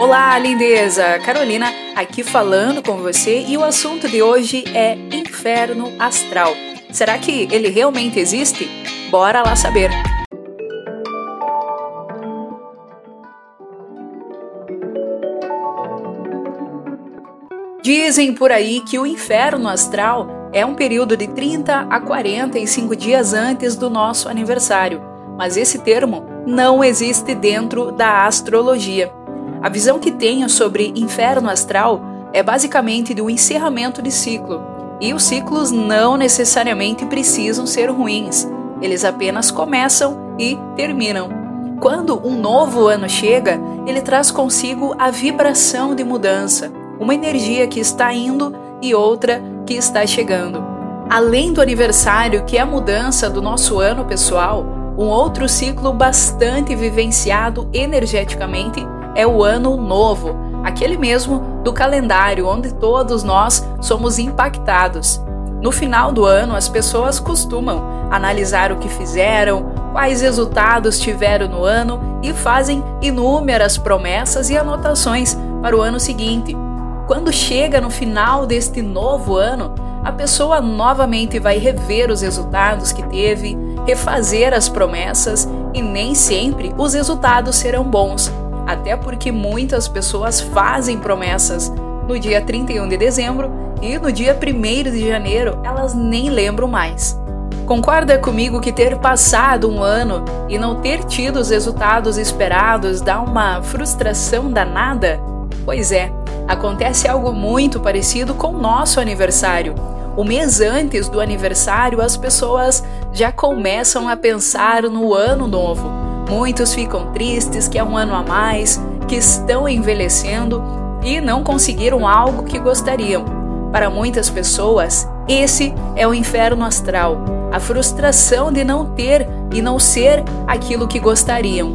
Olá, lindeza! Carolina aqui falando com você e o assunto de hoje é inferno astral. Será que ele realmente existe? Bora lá saber! Dizem por aí que o inferno astral é um período de 30 a 45 dias antes do nosso aniversário, mas esse termo não existe dentro da astrologia. A visão que tenho sobre inferno astral é basicamente um encerramento de ciclo, e os ciclos não necessariamente precisam ser ruins, eles apenas começam e terminam. Quando um novo ano chega, ele traz consigo a vibração de mudança, uma energia que está indo e outra que está chegando. Além do aniversário, que é a mudança do nosso ano pessoal, um outro ciclo bastante vivenciado energeticamente é o Ano Novo, aquele mesmo do calendário onde todos nós somos impactados. No final do ano, as pessoas costumam analisar o que fizeram, quais resultados tiveram no ano e fazem inúmeras promessas e anotações para o ano seguinte. Quando chega no final deste novo ano, a pessoa novamente vai rever os resultados que teve, refazer as promessas e nem sempre os resultados serão bons até porque muitas pessoas fazem promessas no dia 31 de dezembro e no dia 1 de janeiro elas nem lembram mais. Concorda comigo que ter passado um ano e não ter tido os resultados esperados dá uma frustração danada? Pois é, acontece algo muito parecido com o nosso aniversário. O mês antes do aniversário, as pessoas já começam a pensar no ano novo Muitos ficam tristes que é um ano a mais, que estão envelhecendo e não conseguiram algo que gostariam. Para muitas pessoas, esse é o inferno astral, a frustração de não ter e não ser aquilo que gostariam.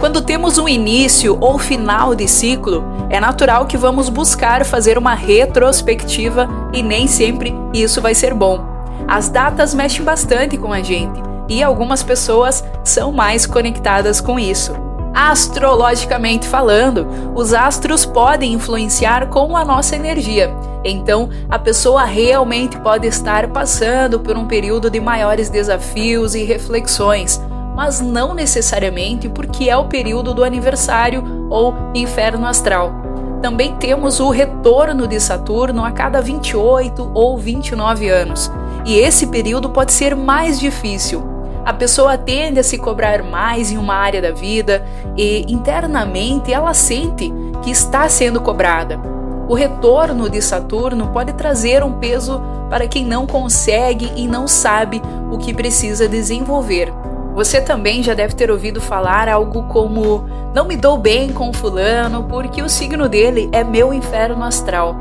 Quando temos um início ou final de ciclo, é natural que vamos buscar fazer uma retrospectiva e nem sempre isso vai ser bom. As datas mexem bastante com a gente e algumas pessoas são mais conectadas com isso. Astrologicamente falando, os astros podem influenciar com a nossa energia. Então, a pessoa realmente pode estar passando por um período de maiores desafios e reflexões, mas não necessariamente porque é o período do aniversário ou inferno astral. Também temos o retorno de Saturno a cada 28 ou 29 anos, e esse período pode ser mais difícil, a pessoa tende a se cobrar mais em uma área da vida e internamente ela sente que está sendo cobrada. O retorno de Saturno pode trazer um peso para quem não consegue e não sabe o que precisa desenvolver. Você também já deve ter ouvido falar algo como: Não me dou bem com Fulano porque o signo dele é meu inferno astral.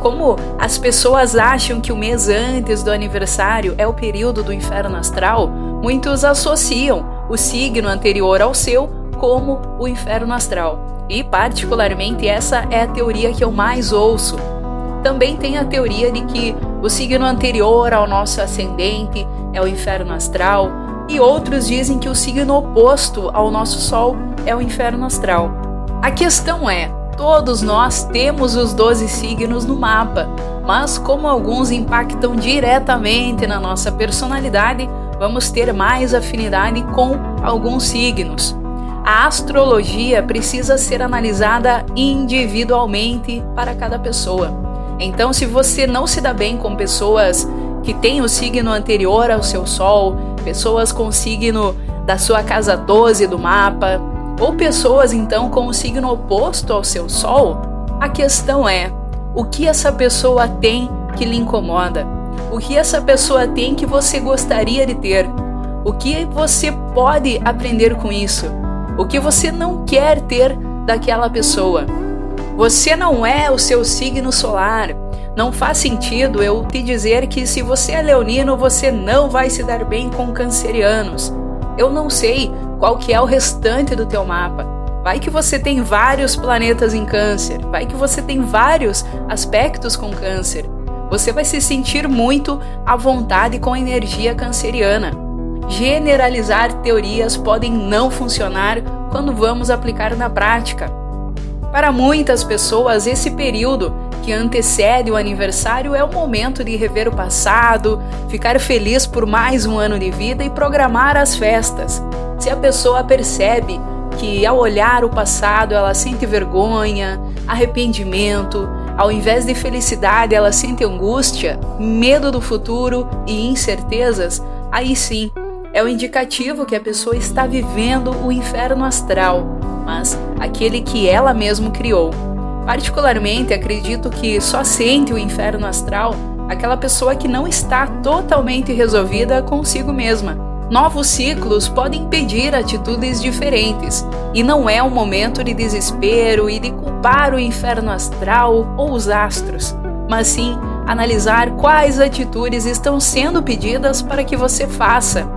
Como as pessoas acham que o mês antes do aniversário é o período do inferno astral, muitos associam o signo anterior ao seu como o inferno astral. E, particularmente, essa é a teoria que eu mais ouço. Também tem a teoria de que o signo anterior ao nosso ascendente é o inferno astral, e outros dizem que o signo oposto ao nosso Sol é o inferno astral. A questão é: Todos nós temos os 12 signos no mapa, mas como alguns impactam diretamente na nossa personalidade, vamos ter mais afinidade com alguns signos. A astrologia precisa ser analisada individualmente para cada pessoa. Então, se você não se dá bem com pessoas que têm o signo anterior ao seu Sol, pessoas com o signo da sua casa 12 do mapa, ou pessoas então com o signo oposto ao seu Sol, a questão é: o que essa pessoa tem que lhe incomoda? O que essa pessoa tem que você gostaria de ter? O que você pode aprender com isso? O que você não quer ter daquela pessoa? Você não é o seu signo solar. Não faz sentido eu te dizer que se você é leonino, você não vai se dar bem com cancerianos. Eu não sei qual que é o restante do teu mapa. Vai que você tem vários planetas em câncer, vai que você tem vários aspectos com câncer. Você vai se sentir muito à vontade com a energia canceriana. Generalizar teorias podem não funcionar quando vamos aplicar na prática. Para muitas pessoas, esse período que antecede o aniversário é o momento de rever o passado, ficar feliz por mais um ano de vida e programar as festas. Se a pessoa percebe que ao olhar o passado ela sente vergonha, arrependimento, ao invés de felicidade ela sente angústia, medo do futuro e incertezas, aí sim é o indicativo que a pessoa está vivendo o inferno astral, mas aquele que ela mesma criou. Particularmente, acredito que só sente o inferno astral aquela pessoa que não está totalmente resolvida consigo mesma. Novos ciclos podem pedir atitudes diferentes, e não é um momento de desespero e de culpar o inferno astral ou os astros, mas sim analisar quais atitudes estão sendo pedidas para que você faça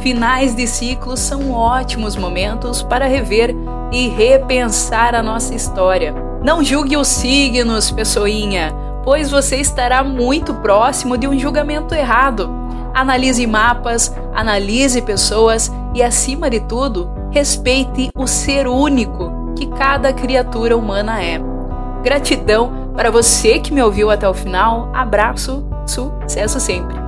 Finais de ciclos são ótimos momentos para rever e repensar a nossa história. Não julgue os signos, pessoinha, pois você estará muito próximo de um julgamento errado. Analise mapas, analise pessoas e, acima de tudo, respeite o ser único que cada criatura humana é. Gratidão para você que me ouviu até o final. Abraço, sucesso sempre!